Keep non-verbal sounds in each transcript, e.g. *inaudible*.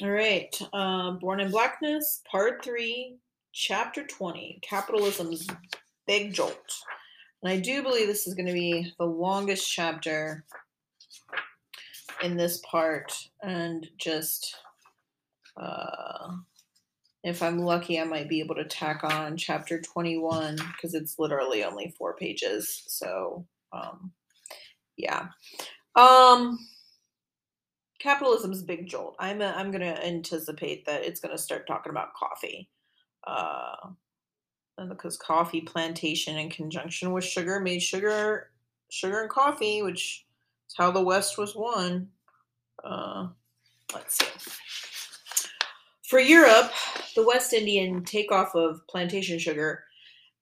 All right. Uh, Born in Blackness, Part 3, Chapter 20 Capitalism's Big Jolt. And I do believe this is going to be the longest chapter in this part. And just, uh, if I'm lucky, I might be able to tack on Chapter 21 because it's literally only four pages. So, um, yeah. Um, capitalism's big jolt. I'm a, I'm going to anticipate that it's going to start talking about coffee. Uh, and because coffee plantation in conjunction with sugar made sugar sugar and coffee, which is how the West was won. Uh, let's see. For Europe, the West Indian takeoff of plantation sugar,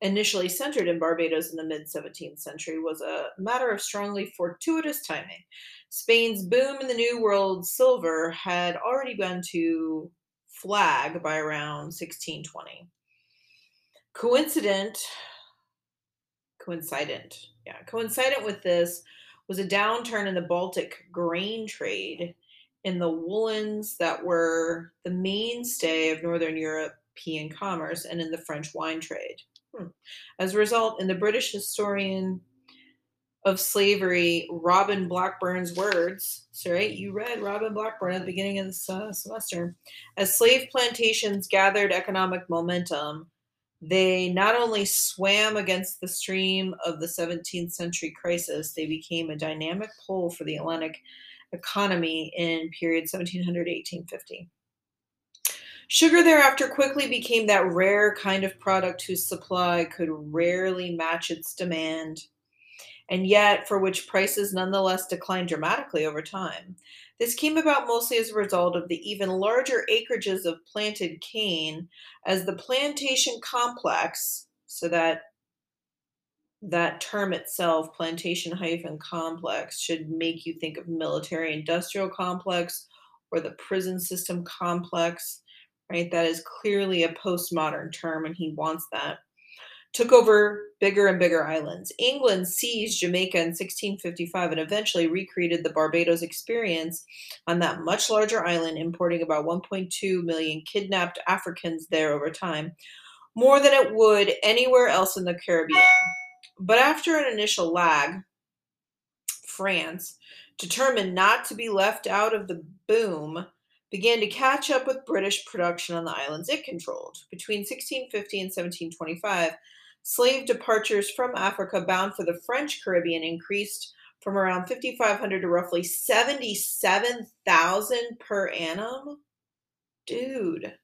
initially centered in Barbados in the mid 17th century, was a matter of strongly fortuitous timing. Spain's boom in the New World silver had already begun to flag by around 1620. Coincident, coincident, yeah, coincident with this was a downturn in the Baltic grain trade in the woolens that were the mainstay of Northern European commerce and in the French wine trade. Hmm. As a result, in the British historian of slavery, Robin Blackburn's words. So, right, you read Robin Blackburn at the beginning of this uh, semester. As slave plantations gathered economic momentum, they not only swam against the stream of the 17th century crisis, they became a dynamic pole for the Atlantic economy in period 1700 1850. Sugar thereafter quickly became that rare kind of product whose supply could rarely match its demand and yet for which prices nonetheless declined dramatically over time. This came about mostly as a result of the even larger acreages of planted cane as the plantation complex, so that that term itself, plantation hyphen complex, should make you think of military industrial complex or the prison system complex, right? That is clearly a postmodern term, and he wants that took over bigger and bigger islands. England seized Jamaica in 1655 and eventually recreated the Barbados experience on that much larger island, importing about 1.2 million kidnapped Africans there over time, more than it would anywhere else in the Caribbean. But after an initial lag, France, determined not to be left out of the boom, began to catch up with British production on the islands it controlled. Between 1650 and 1725, slave departures from Africa bound for the French Caribbean increased from around 5,500 to roughly 77,000 per annum. Dude.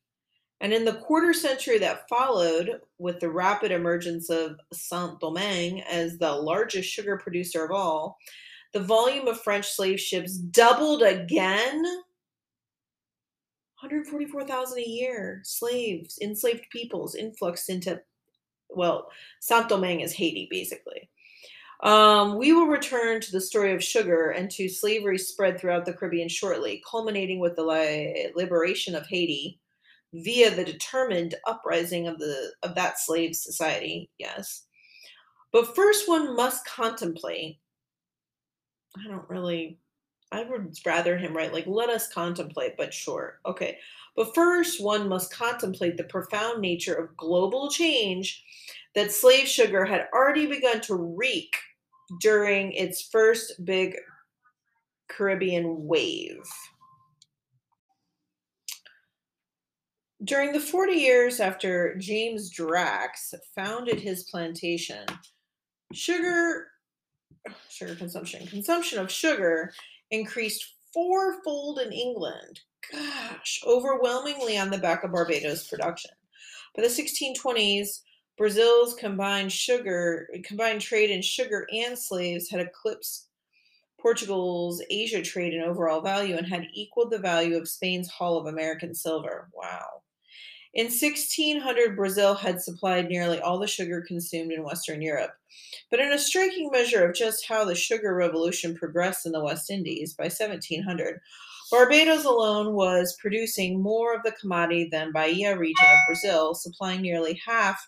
And in the quarter century that followed, with the rapid emergence of Saint Domingue as the largest sugar producer of all, the volume of French slave ships doubled again. 144,000 a year, slaves, enslaved peoples influxed into well, Saint Domingue is Haiti, basically. Um, we will return to the story of sugar and to slavery spread throughout the Caribbean shortly, culminating with the li- liberation of Haiti via the determined uprising of the of that slave society. Yes, but first one must contemplate. I don't really. I would rather him write like "Let us contemplate," but sure, okay. But first, one must contemplate the profound nature of global change that slave sugar had already begun to wreak during its first big Caribbean wave. During the 40 years after James Drax founded his plantation, sugar sugar consumption consumption of sugar increased fourfold in England gosh, overwhelmingly on the back of Barbados production. By the 1620s, Brazil's combined sugar, combined trade in sugar and slaves had eclipsed Portugal's Asia trade in overall value and had equaled the value of Spain's haul of American silver. Wow. In 1600, Brazil had supplied nearly all the sugar consumed in Western Europe. But in a striking measure of just how the sugar revolution progressed in the West Indies, by 1700, Barbados alone was producing more of the commodity than Bahia region of Brazil, supplying nearly half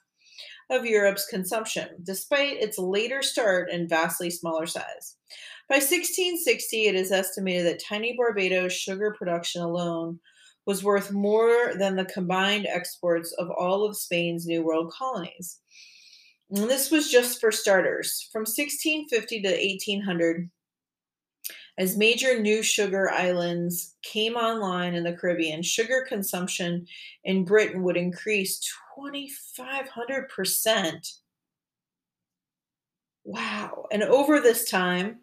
of Europe's consumption, despite its later start and vastly smaller size. By 1660, it is estimated that tiny Barbados sugar production alone was worth more than the combined exports of all of Spain's New World colonies. And this was just for starters. From 1650 to 1800, as major new sugar islands came online in the Caribbean, sugar consumption in Britain would increase 2,500%. Wow. And over this time,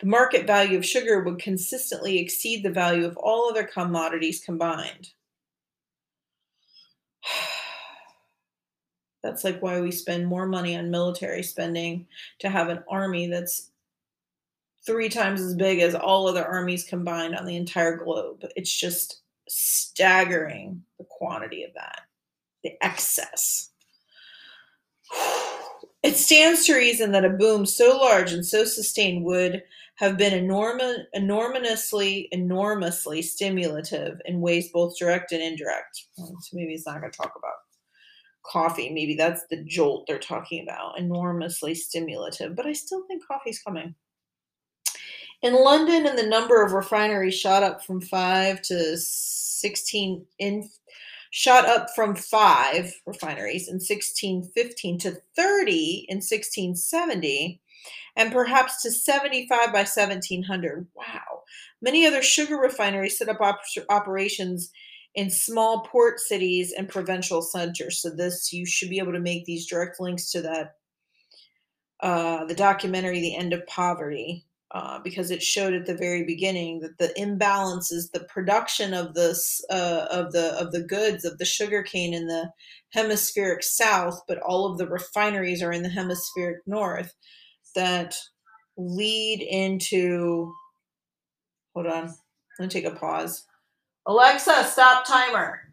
the market value of sugar would consistently exceed the value of all other commodities combined. *sighs* That's like why we spend more money on military spending to have an army that's three times as big as all other armies combined on the entire globe. It's just staggering the quantity of that, the excess. *sighs* It stands to reason that a boom so large and so sustained would have been enormous, enormously, enormously stimulative in ways both direct and indirect. So maybe he's not going to talk about coffee. Maybe that's the jolt they're talking about. Enormously stimulative, but I still think coffee's coming. In London, and the number of refineries shot up from five to sixteen in shot up from five refineries in 1615 to 30 in 1670 and perhaps to 75 by 1700 wow. Many other sugar refineries set up op- operations in small port cities and provincial centers. So this you should be able to make these direct links to that uh, the documentary the end of poverty uh, because it showed at the very beginning that the imbalances, the production of this uh, of the of the goods of the sugarcane in the hemispheric south, but all of the refineries are in the hemispheric north, that lead into. Hold on, let me take a pause. Alexa, stop timer.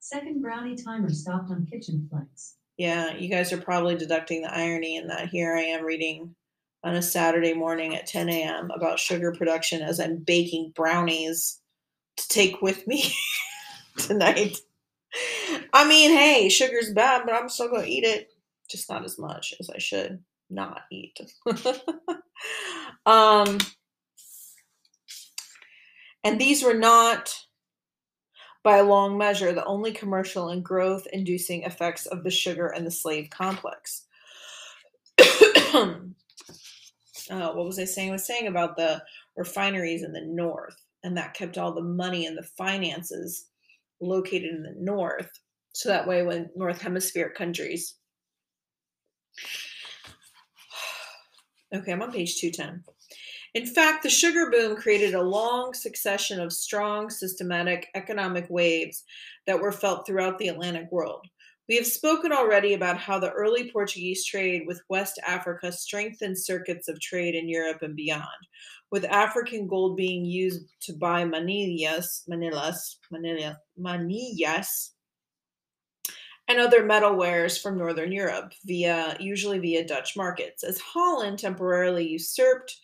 Second brownie timer stopped on kitchen flex. Yeah, you guys are probably deducting the irony in that. Here I am reading on a Saturday morning at 10 a.m. about sugar production as I'm baking brownies to take with me *laughs* tonight. I mean, hey, sugar's bad, but I'm still going to eat it. Just not as much as I should not eat. *laughs* um, and these were not, by long measure, the only commercial and growth inducing effects of the sugar and the slave complex. *clears throat* uh, what was I saying? I was saying about the refineries in the north, and that kept all the money and the finances located in the north. So that way, when North Hemisphere countries. *sighs* Okay, I'm on page 210. In fact, the sugar boom created a long succession of strong, systematic economic waves that were felt throughout the Atlantic world. We have spoken already about how the early Portuguese trade with West Africa strengthened circuits of trade in Europe and beyond, with African gold being used to buy manillas, manillas, manillas, and other metal wares from Northern Europe via usually via Dutch markets. As Holland temporarily usurped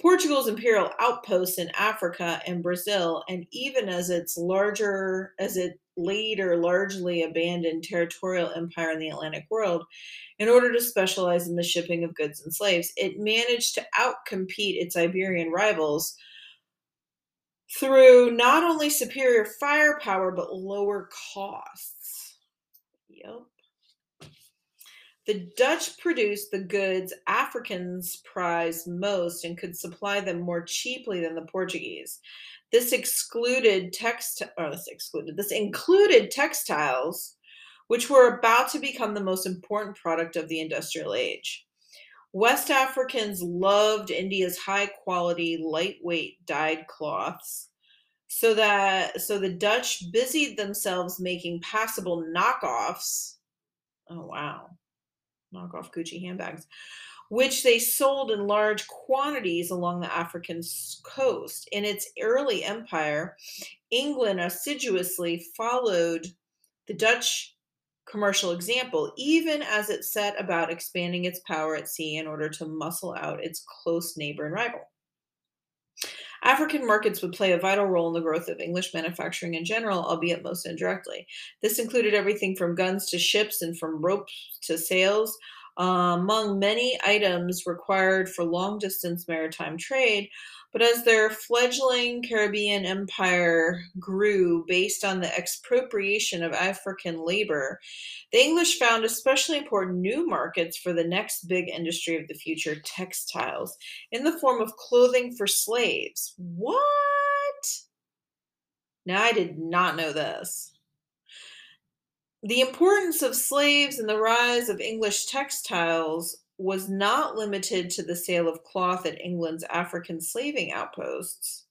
Portugal's imperial outposts in Africa and Brazil, and even as its larger as it later largely abandoned territorial empire in the Atlantic world, in order to specialize in the shipping of goods and slaves, it managed to outcompete its Iberian rivals through not only superior firepower but lower costs. Yep. The Dutch produced the goods Africans prized most and could supply them more cheaply than the Portuguese. This excluded text or this excluded this included textiles, which were about to become the most important product of the industrial age. West Africans loved India's high quality, lightweight dyed cloths. So that so the Dutch busied themselves making passable knockoffs. Oh wow. Knockoff Gucci handbags which they sold in large quantities along the African coast. In its early empire, England assiduously followed the Dutch commercial example, even as it set about expanding its power at sea in order to muscle out its close neighbor and rival. African markets would play a vital role in the growth of English manufacturing in general, albeit most indirectly. This included everything from guns to ships and from ropes to sails, among many items required for long distance maritime trade, But as their fledgling Caribbean empire grew based on the expropriation of African labor, the English found especially important new markets for the next big industry of the future textiles in the form of clothing for slaves. What? Now, I did not know this. The importance of slaves and the rise of English textiles was not limited to the sale of cloth at England's African slaving outposts,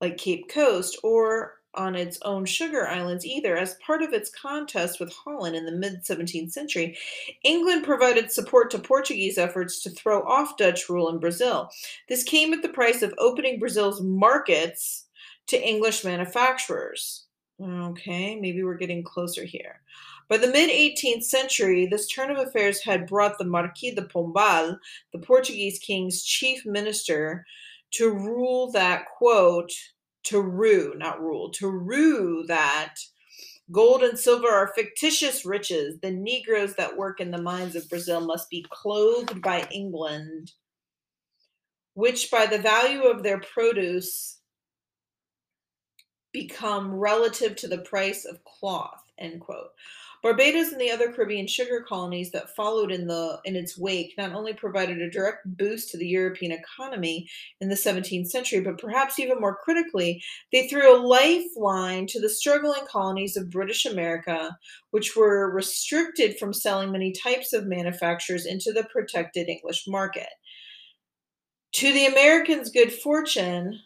like Cape Coast, or on its own sugar islands either. As part of its contest with Holland in the mid 17th century, England provided support to Portuguese efforts to throw off Dutch rule in Brazil. This came at the price of opening Brazil's markets to English manufacturers. Okay, maybe we're getting closer here. By the mid 18th century, this turn of affairs had brought the Marquis de Pombal, the Portuguese king's chief minister, to rule that, quote, to rue, not rule, to rue that gold and silver are fictitious riches. The Negroes that work in the mines of Brazil must be clothed by England, which by the value of their produce become relative to the price of cloth, end quote. Barbados and the other Caribbean sugar colonies that followed in the in its wake not only provided a direct boost to the European economy in the 17th century, but perhaps even more critically, they threw a lifeline to the struggling colonies of British America, which were restricted from selling many types of manufactures into the protected English market. To the Americans' good fortune,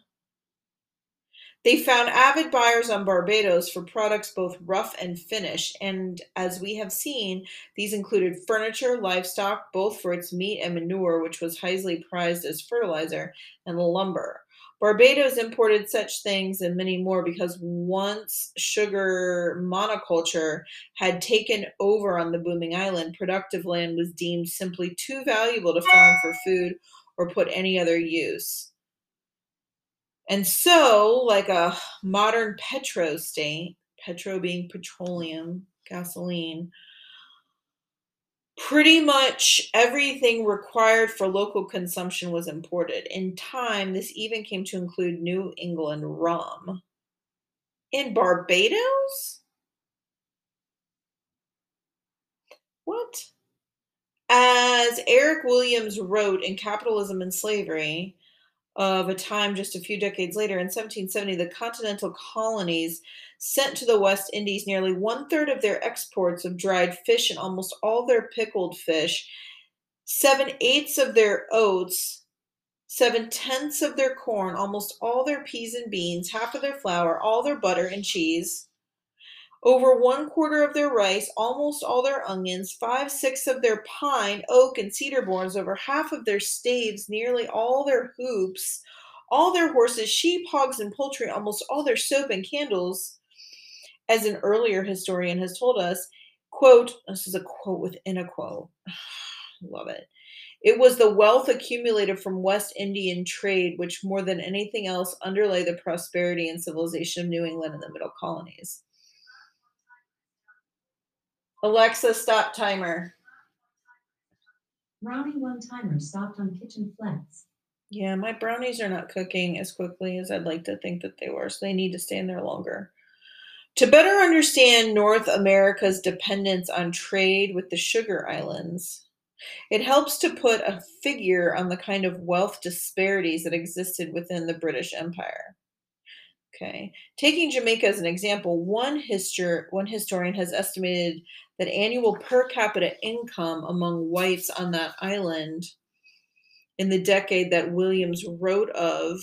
they found avid buyers on Barbados for products both rough and finish, and as we have seen, these included furniture, livestock, both for its meat and manure, which was highly prized as fertilizer, and lumber. Barbados imported such things and many more because once sugar monoculture had taken over on the booming island, productive land was deemed simply too valuable to farm for food or put any other use. And so, like a modern petro state, petro being petroleum, gasoline, pretty much everything required for local consumption was imported. In time, this even came to include New England rum. In Barbados? What? As Eric Williams wrote in Capitalism and Slavery, of a time just a few decades later, in 1770, the continental colonies sent to the West Indies nearly one third of their exports of dried fish and almost all their pickled fish, seven eighths of their oats, seven tenths of their corn, almost all their peas and beans, half of their flour, all their butter and cheese, over one quarter of their rice, almost all their onions, five sixths of their pine, oak, and cedar boards, over half of their staves, nearly all their hoops, all their horses, sheep, hogs, and poultry, almost all their soap and candles, as an earlier historian has told us. Quote, this is a quote within a quote. *sighs* Love it. It was the wealth accumulated from West Indian trade which, more than anything else, underlay the prosperity and civilization of New England and the middle colonies. Alexa, stop timer. Brownie one timer stopped on kitchen flex. Yeah, my brownies are not cooking as quickly as I'd like to think that they were, so they need to stay in there longer. To better understand North America's dependence on trade with the sugar islands, it helps to put a figure on the kind of wealth disparities that existed within the British Empire. Okay. Taking Jamaica as an example, one, histor- one historian has estimated that annual per capita income among whites on that island in the decade that Williams wrote of,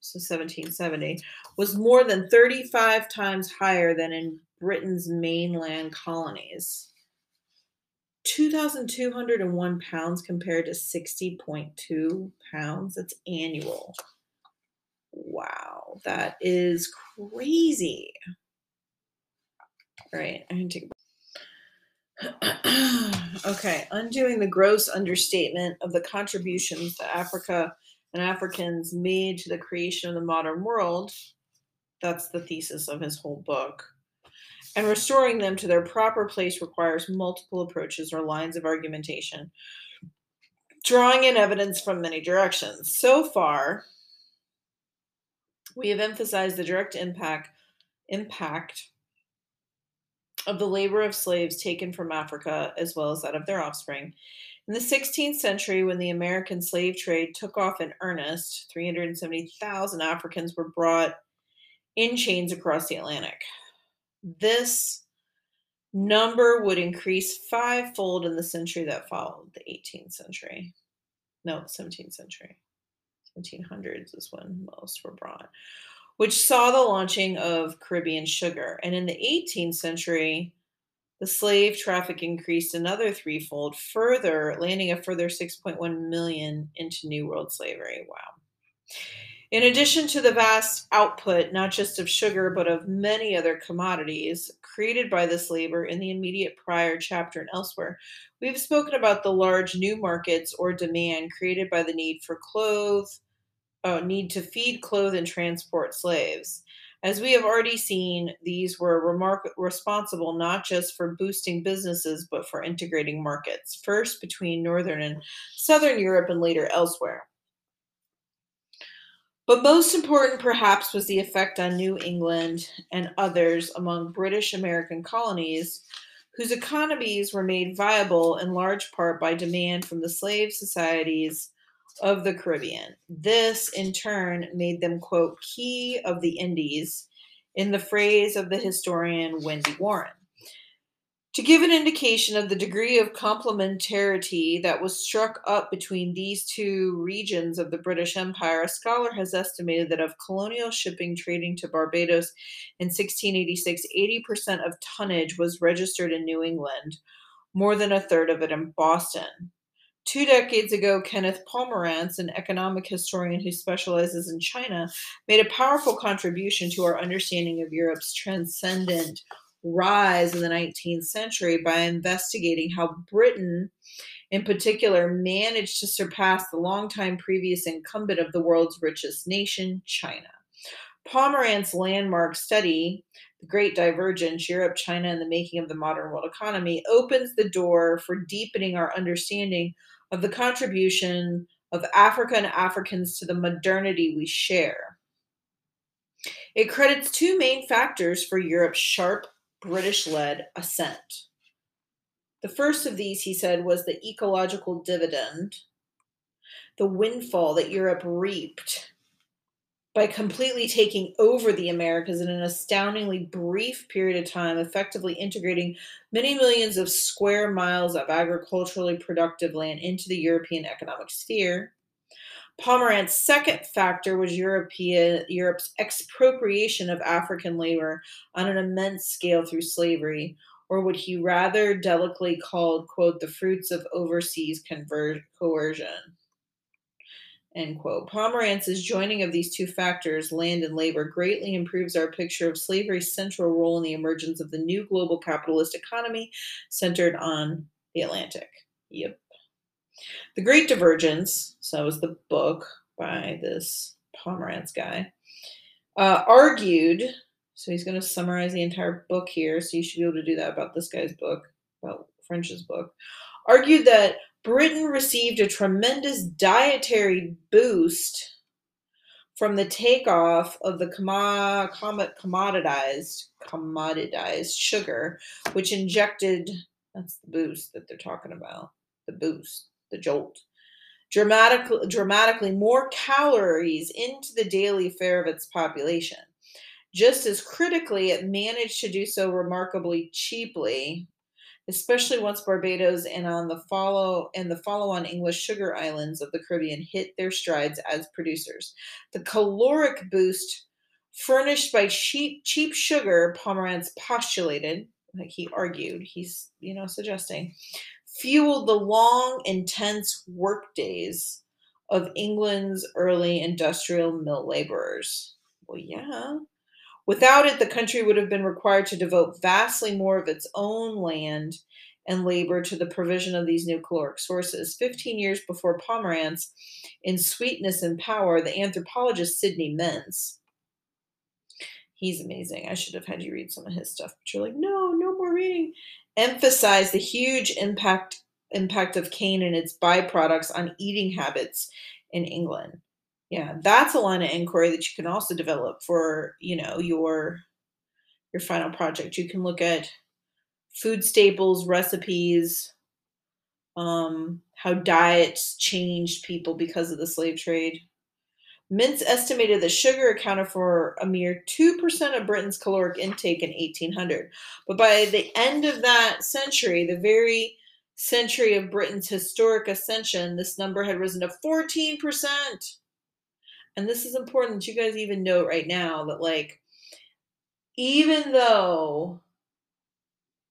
so 1770, was more than 35 times higher than in Britain's mainland colonies. 2,201 pounds compared to 60.2 pounds. That's annual. Wow, that is crazy. All right, I'm to take *clears throat* okay, undoing the gross understatement of the contributions that Africa and Africans made to the creation of the modern world. That's the thesis of his whole book. And restoring them to their proper place requires multiple approaches or lines of argumentation. drawing in evidence from many directions. So far, we have emphasized the direct impact impact of the labor of slaves taken from Africa as well as that of their offspring. In the 16th century, when the American slave trade took off in earnest, 370,000 Africans were brought in chains across the Atlantic. This number would increase fivefold in the century that followed, the 18th century. No, 17th century. 1700s is when most were brought, which saw the launching of Caribbean sugar. And in the 18th century, the slave traffic increased another threefold, further landing a further 6.1 million into New World slavery. Wow. In addition to the vast output, not just of sugar, but of many other commodities created by this labor in the immediate prior chapter and elsewhere, we have spoken about the large new markets or demand created by the need for clothes, uh, need to feed, clothe, and transport slaves. As we have already seen, these were remark- responsible not just for boosting businesses, but for integrating markets, first between Northern and Southern Europe and later elsewhere. But most important, perhaps, was the effect on New England and others among British American colonies, whose economies were made viable in large part by demand from the slave societies of the Caribbean. This, in turn, made them, quote, key of the Indies, in the phrase of the historian Wendy Warren. To give an indication of the degree of complementarity that was struck up between these two regions of the British Empire, a scholar has estimated that of colonial shipping trading to Barbados in 1686, 80% of tonnage was registered in New England, more than a third of it in Boston. Two decades ago, Kenneth Pomeranz, an economic historian who specializes in China, made a powerful contribution to our understanding of Europe's transcendent rise in the 19th century by investigating how Britain, in particular, managed to surpass the longtime previous incumbent of the world's richest nation, China. Pomeranz's landmark study, The Great Divergence Europe, China, and the Making of the Modern World Economy, opens the door for deepening our understanding of the contribution of Africa and Africans to the modernity we share. It credits two main factors for Europe's sharp British led ascent. The first of these, he said, was the ecological dividend, the windfall that Europe reaped by completely taking over the Americas in an astoundingly brief period of time, effectively integrating many millions of square miles of agriculturally productive land into the European economic sphere. Pomeranz's second factor was European, Europe's expropriation of African labor on an immense scale through slavery, or what he rather delicately called, quote, the fruits of overseas conver- coercion. End quote. Pomeranz's joining of these two factors, land and labor, greatly improves our picture of slavery's central role in the emergence of the new global capitalist economy centered on the Atlantic. Yep. The Great Divergence, so was the book by this Pomeranz guy, uh, argued, so he's going to summarize the entire book here, so you should be able to do that about this guy's book, about French's book, argued that Britain received a tremendous dietary boost from the takeoff of the commoditized commoditized sugar, which injected that's the boost that they're talking about, the boost the jolt. Dramatically, dramatically more calories into the daily fare of its population. Just as critically, it managed to do so remarkably cheaply, especially once Barbados and on the follow and the follow-on English sugar islands of the Caribbean hit their strides as producers. The caloric boost furnished by cheap cheap sugar, Pomeranz postulated, like he argued, he's you know suggesting, fueled the long, intense workdays of England's early industrial mill laborers. Well, yeah. Without it, the country would have been required to devote vastly more of its own land and labor to the provision of these new caloric sources. Fifteen years before Pomeranz, in Sweetness and Power, the anthropologist Sidney Mintz, he's amazing. I should have had you read some of his stuff, but you're like, no, no more reading emphasized the huge impact impact of cane and its byproducts on eating habits in England. Yeah, that's a line of inquiry that you can also develop for, you know, your your final project. You can look at food staples, recipes, um, how diets changed people because of the slave trade. Mintz estimated that sugar accounted for a mere 2% of Britain's caloric intake in 1800. But by the end of that century, the very century of Britain's historic ascension, this number had risen to 14%. And this is important that you guys even note right now that, like, even though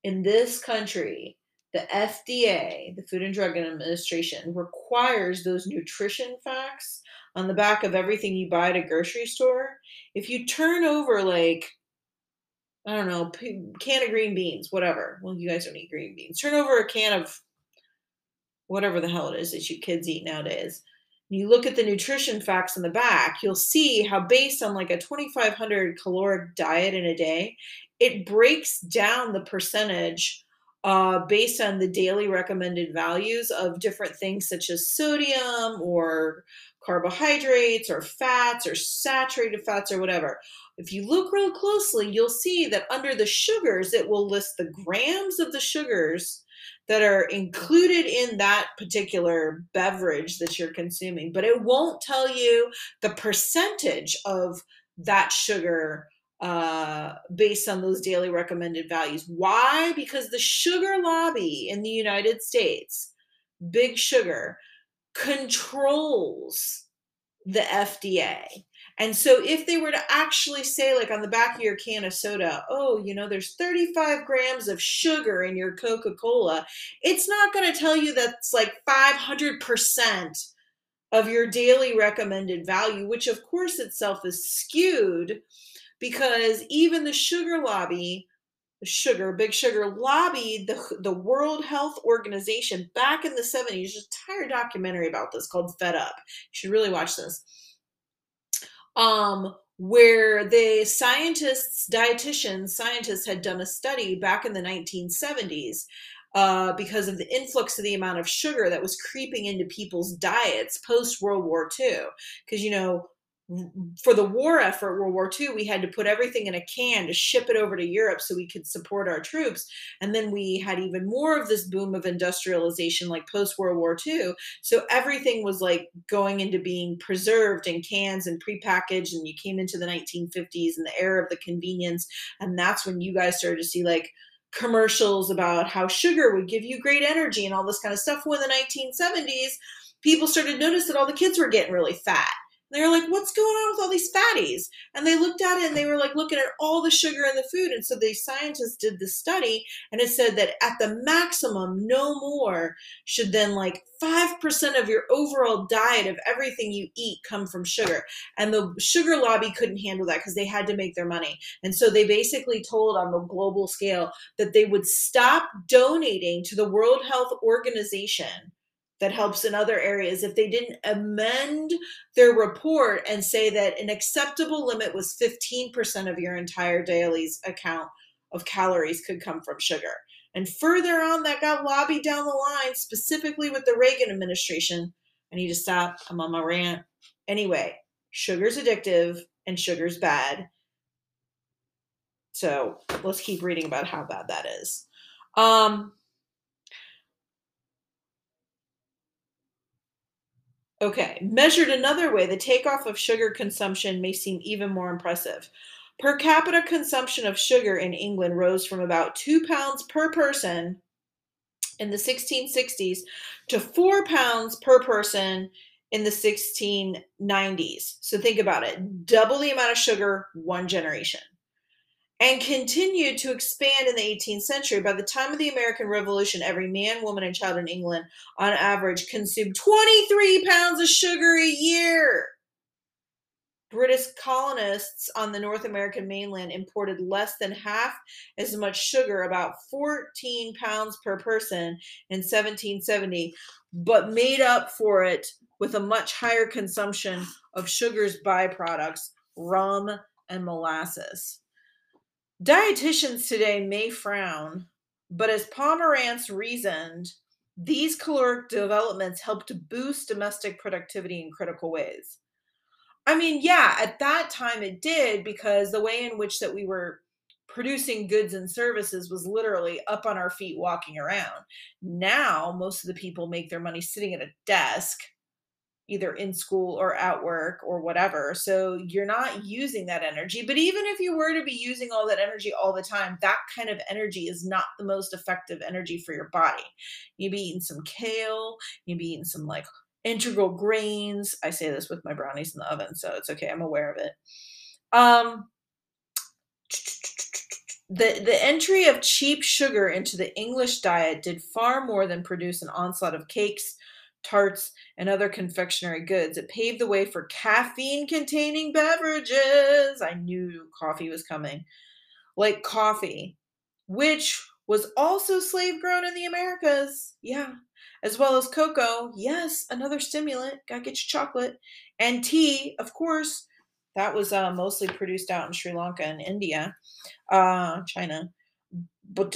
in this country, the FDA, the Food and Drug Administration, requires those nutrition facts on the back of everything you buy at a grocery store. If you turn over like I don't know, can of green beans, whatever. Well, you guys don't eat green beans. Turn over a can of whatever the hell it is that you kids eat nowadays. You look at the nutrition facts in the back, you'll see how based on like a 2500 caloric diet in a day, it breaks down the percentage uh, based on the daily recommended values of different things such as sodium or carbohydrates or fats or saturated fats or whatever. If you look real closely, you'll see that under the sugars, it will list the grams of the sugars that are included in that particular beverage that you're consuming, but it won't tell you the percentage of that sugar uh, based on those daily recommended values. Why? Because the sugar lobby in the United States, big sugar, controls the FDA. And so if they were to actually say, like on the back of your can of soda, oh, you know, there's 35 grams of sugar in your Coca Cola, it's not going to tell you that's like 500% of your daily recommended value, which of course itself is skewed because even the sugar lobby sugar big sugar lobbied the, the world health organization back in the 70s there's an entire documentary about this called fed up. You should really watch this um where the scientists dietitians scientists had done a study back in the 1970s uh, because of the influx of the amount of sugar that was creeping into people's diets post World War II. Because, you know, for the war effort, World War II, we had to put everything in a can to ship it over to Europe so we could support our troops. And then we had even more of this boom of industrialization, like post World War II. So everything was like going into being preserved in cans and prepackaged. And you came into the 1950s and the era of the convenience. And that's when you guys started to see like, commercials about how sugar would give you great energy and all this kind of stuff. When the 1970s, people started to notice that all the kids were getting really fat they were like, what's going on with all these fatties? And they looked at it and they were like looking at all the sugar in the food. And so the scientists did the study and it said that at the maximum, no more should then like 5% of your overall diet of everything you eat come from sugar. And the sugar lobby couldn't handle that because they had to make their money. And so they basically told on the global scale that they would stop donating to the World Health Organization that helps in other areas if they didn't amend their report and say that an acceptable limit was 15% of your entire daily's account of calories could come from sugar. And further on, that got lobbied down the line, specifically with the Reagan administration. I need to stop. I'm on my rant. Anyway, sugar's addictive and sugar's bad. So let's keep reading about how bad that is. Um, Okay, measured another way, the takeoff of sugar consumption may seem even more impressive. Per capita consumption of sugar in England rose from about two pounds per person in the 1660s to four pounds per person in the 1690s. So think about it double the amount of sugar, one generation and continued to expand in the 18th century. By the time of the American Revolution, every man, woman, and child in England, on average, consumed 23 pounds of sugar a year. British colonists on the North American mainland imported less than half as much sugar, about 14 pounds per person in 1770, but made up for it with a much higher consumption of sugar's byproducts, rum and molasses. Dietitians today may frown, but as Pomeranz reasoned, These caloric developments helped to boost domestic productivity in critical ways. I mean, yeah, at that time it did because the way in which that we were producing goods and services was literally up on our feet walking around. Now, most of the people make their money sitting at a desk either in school or at work or whatever. So you're not using that energy. But even if you were to be using all that energy all the time, that kind of energy is not the most effective energy for your body. You'd be eating some kale, you'd be eating some like integral grains. I say this with my brownies in the oven, so it's okay. I'm aware of it. Um the, the entry of cheap sugar into the English diet did far more than produce an onslaught of cakes, tarts, and other confectionery goods. It paved the way for caffeine containing beverages. I knew coffee was coming. Like coffee, which was also slave grown in the Americas. Yeah. As well as cocoa. Yes, another stimulant. Gotta get your chocolate. And tea, of course. That was uh, mostly produced out in Sri Lanka and India, uh, China. But,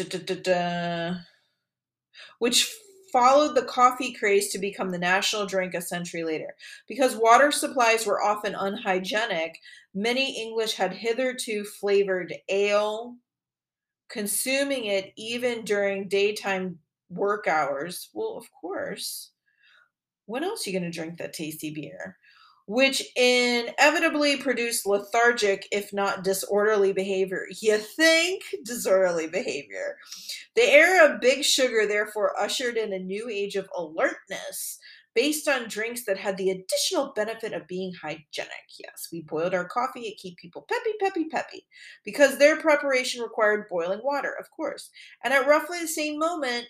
which followed the coffee craze to become the national drink a century later. Because water supplies were often unhygienic, many English had hitherto flavored ale, consuming it even during daytime work hours. Well, of course. When else are you going to drink that tasty beer? Which inevitably produced lethargic, if not disorderly behavior. You think disorderly behavior. The era of big sugar therefore ushered in a new age of alertness based on drinks that had the additional benefit of being hygienic. Yes, we boiled our coffee to keep people peppy, peppy, peppy, because their preparation required boiling water, of course. And at roughly the same moment,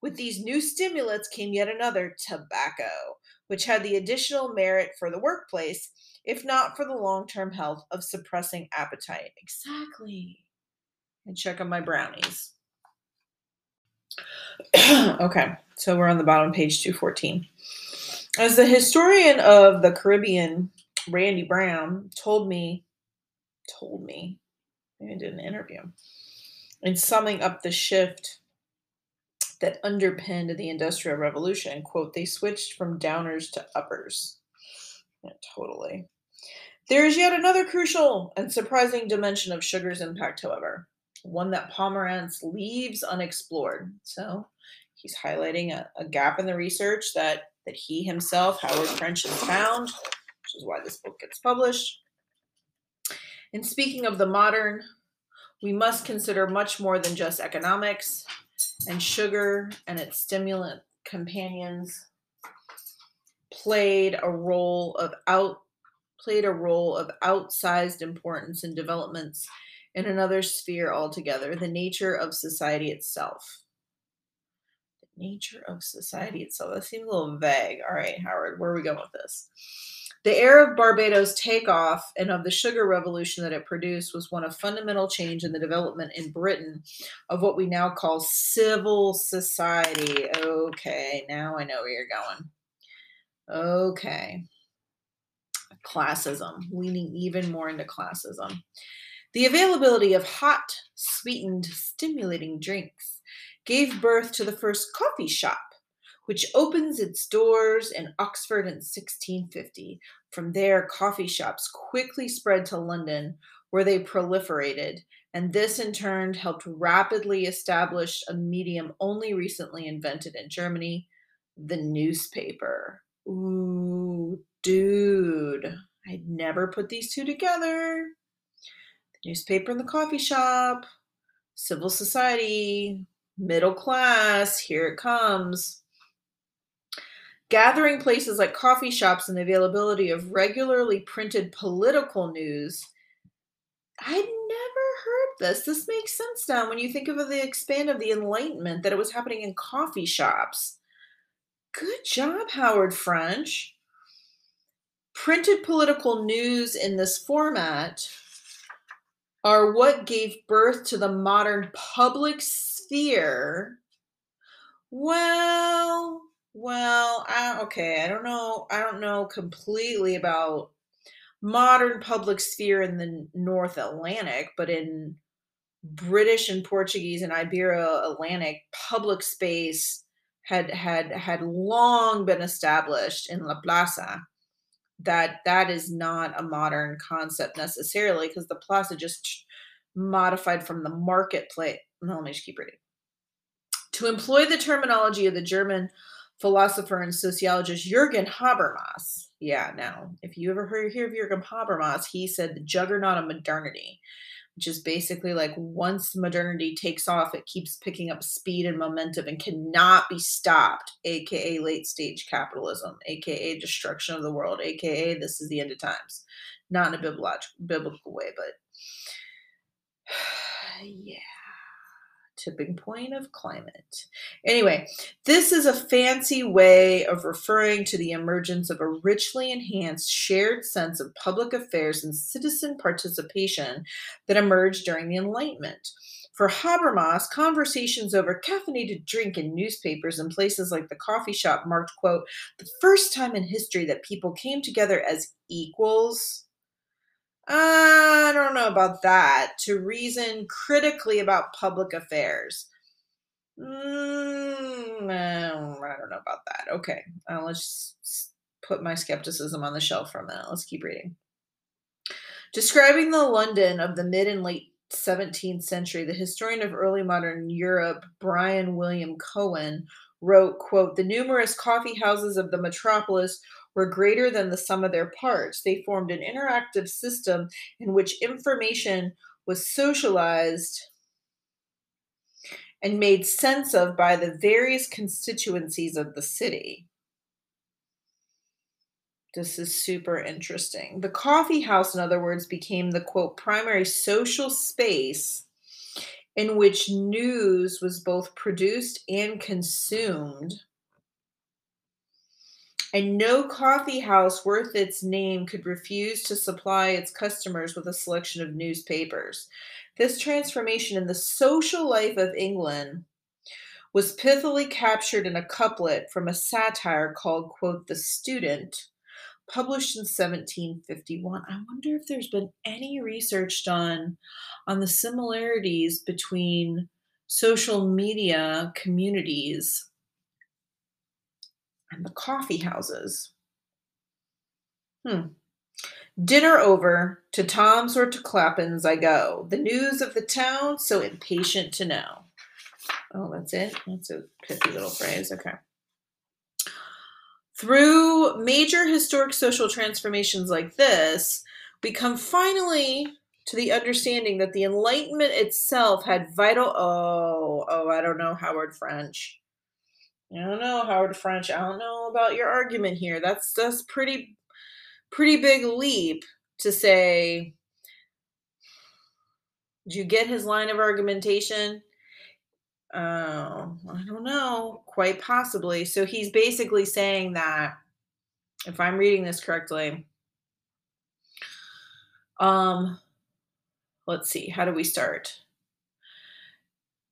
with these new stimulants came yet another tobacco which had the additional merit for the workplace, if not for the long term health of suppressing appetite. Exactly. And check on my brownies. *clears throat* okay, so we're on the bottom page 214. As the historian of the Caribbean, Randy Browne, told me, told me, I did an interview, in summing up the shift that underpinned the Industrial Revolution. Quote, they switched from downers to uppers. Yeah, totally. There is yet another crucial and surprising dimension of sugar's impact, however, one that Pomeranz leaves unexplored. So he's highlighting a, a gap in the research that, that he himself, Howard French, has found, which is why this book gets published. In speaking of the modern, we must consider much more than just economics, and sugar and its stimulant companions played a role of out played a role of outsized importance in developments in another sphere altogether the nature of society itself. The nature of society itself. That seems a little vague. All right howard where are we going with this the era of Barbados' takeoff and of the sugar revolution that it produced was one of fundamental change in the development in Britain of what we now call civil society. Okay, now I know where you're going. Okay. Classism, leaning even more into classism. The availability of hot, sweetened, stimulating drinks gave birth to the first coffee shop which opens its doors in Oxford in 1650. From there, coffee shops quickly spread to London, where they proliferated, and this in turn helped rapidly establish a medium only recently invented in Germany the newspaper. Ooh, dude, I'd never put these two together. The newspaper and the coffee shop, civil society, middle class, here it comes. Gathering places like coffee shops and the availability of regularly printed political news. I'd never heard this. This makes sense now when you think of the expand of the Enlightenment that it was happening in coffee shops. Good job, Howard French. Printed political news in this format are what gave birth to the modern public sphere. Well, well, I, okay, I don't know. I don't know completely about modern public sphere in the North Atlantic, but in British and Portuguese and Ibero Atlantic, public space had had had long been established in La Plaza that that is not a modern concept necessarily because the plaza just modified from the marketplace. No, let me just keep reading. To employ the terminology of the German philosopher and sociologist Jürgen Habermas. Yeah, now, if you ever heard hear of Jürgen Habermas, he said the juggernaut of modernity which is basically like once modernity takes off, it keeps picking up speed and momentum and cannot be stopped, aka late stage capitalism, aka destruction of the world, aka this is the end of times. Not in a biblical biblical way, but *sighs* yeah tipping point of climate. Anyway, this is a fancy way of referring to the emergence of a richly enhanced shared sense of public affairs and citizen participation that emerged during the Enlightenment. For Habermas, conversations over caffeinated drink in newspapers and places like the coffee shop marked, quote, the first time in history that people came together as equals I don't know about that. To reason critically about public affairs. Mm, I don't know about that. Okay, uh, let's put my skepticism on the shelf for a minute. Let's keep reading. Describing the London of the mid and late 17th century, the historian of early modern Europe, Brian William Cowan, wrote, quote, the numerous coffee houses of the metropolis were greater than the sum of their parts. They formed an interactive system in which information was socialized and made sense of by the various constituencies of the city. This is super interesting. The coffee house, in other words, became the quote primary social space in which news was both produced and consumed and no coffee house worth its name could refuse to supply its customers with a selection of newspapers. This transformation in the social life of England was pithily captured in a couplet from a satire called, quote, The Student, published in 1751. I wonder if there's been any research done on the similarities between social media communities and the coffee houses. Hmm. Dinner over, to Tom's or to Clapham's I go. The news of the town, so impatient to know. Oh, that's it? That's a pithy little phrase. Okay. Through major historic social transformations like this, we come finally to the understanding that the Enlightenment itself had vital. Oh, oh, I don't know Howard French. I don't know, Howard French. I don't know about your argument here. That's that's pretty pretty big leap to say. Did you get his line of argumentation? Uh, I don't know, quite possibly. So he's basically saying that, if I'm reading this correctly, um, let's see, how do we start?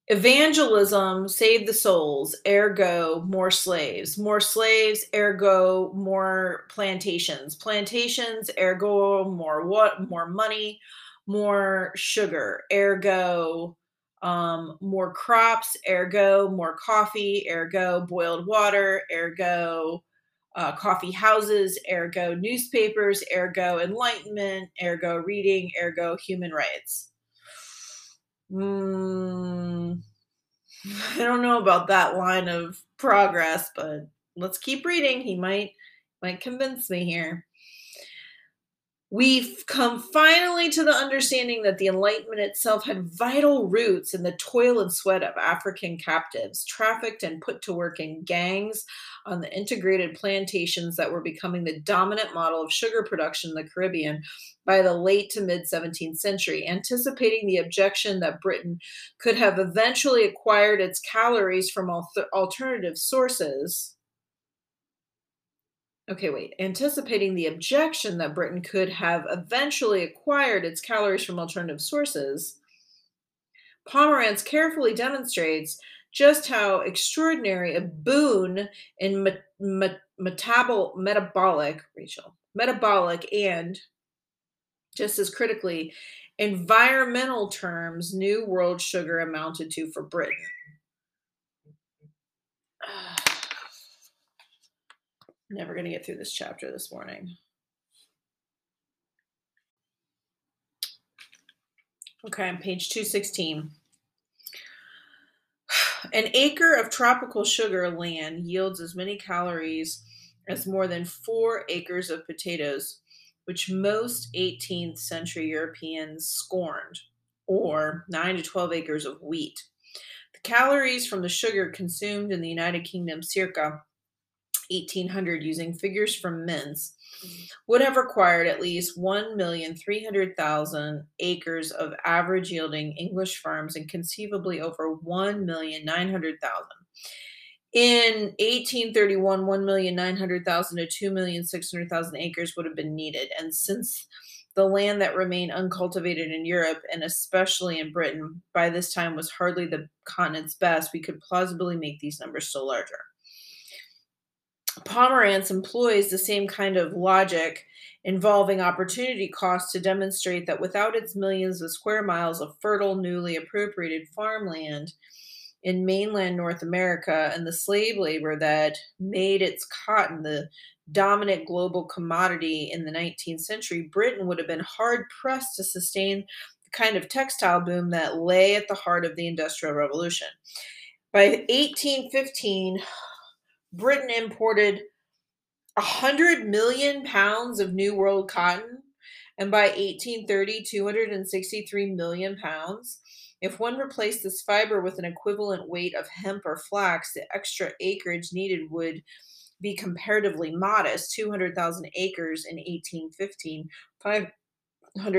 Evangelism saved the souls, ergo, more slaves. More slaves, ergo, more plantations. Plantations, ergo, more what? More money, more sugar, ergo, um, more crops, ergo, more coffee, ergo, boiled water, ergo, uh, coffee houses, ergo, newspapers, ergo, enlightenment, ergo, reading, ergo, human rights. Mm, *laughs* I don't know about that line of progress, but let's keep reading. He might might convince me here. We've come finally to the understanding that the Enlightenment itself had vital roots in the toil and sweat of African captives, trafficked and put to work in gangs on the integrated plantations that were becoming the dominant model of sugar production in the Caribbean by the late to mid 17th century, anticipating the objection that Britain could have eventually acquired its calories from alternative sources Okay, wait. Anticipating the objection that Britain could have eventually acquired its calories from alternative sources, Pomeranz carefully demonstrates just how extraordinary a boon in met- met- metabol- metabolic, Rachel, metabolic and just as critically, environmental terms, New World sugar amounted to for Britain. *sighs* *sighs* Never going to get through this chapter this morning. Okay, on page 216. *sighs* An acre of tropical sugar land yields as many calories as more than four acres of potatoes, which most 18th century Europeans scorned, or 9 to 12 acres of wheat. The calories from the sugar consumed in the United Kingdom circa 1800 using figures from Mintz mm-hmm. would have required at least 1,300,000 acres of average yielding English farms and conceivably over 1,900,000. In 1831, 1,900,000 to 2,600,000 acres would have been needed. And since the land that remained uncultivated in Europe and especially in Britain by this time was hardly the continent's best, we could plausibly make these numbers still larger. Pomeranz employs the same kind of logic involving opportunity costs to demonstrate that without its millions of square miles of fertile, newly appropriated farmland in mainland North America and the slave labor that made its cotton the dominant global commodity in the 19th century, Britain would have been hard pressed to sustain the kind of textile boom that lay at the heart of the Industrial Revolution. By 1815, Britain imported 100 million pounds of New World cotton, and by 1830, 263 million pounds. If one replaced this fiber with an equivalent weight of hemp or flax, the extra acreage needed would be comparatively modest 200,000 acres in 1815, 500,000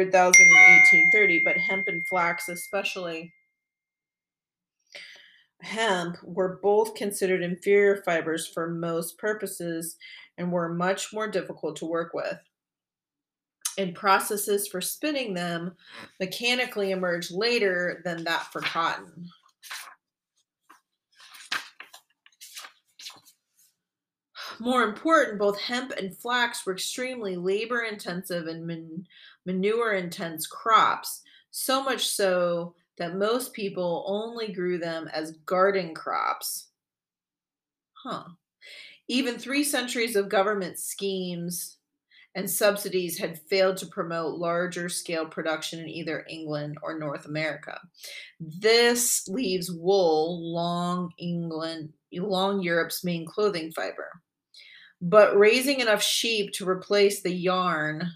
in 1830, but hemp and flax, especially hemp were both considered inferior fibers for most purposes and were much more difficult to work with. And processes for spinning them mechanically emerged later than that for cotton. More important, both hemp and flax were extremely labor intensive and man- manure intense crops, so much so that most people only grew them as garden crops. Huh. Even three centuries of government schemes and subsidies had failed to promote larger scale production in either England or North America. This leaves wool, long England, long Europe's main clothing fiber. But raising enough sheep to replace the yarn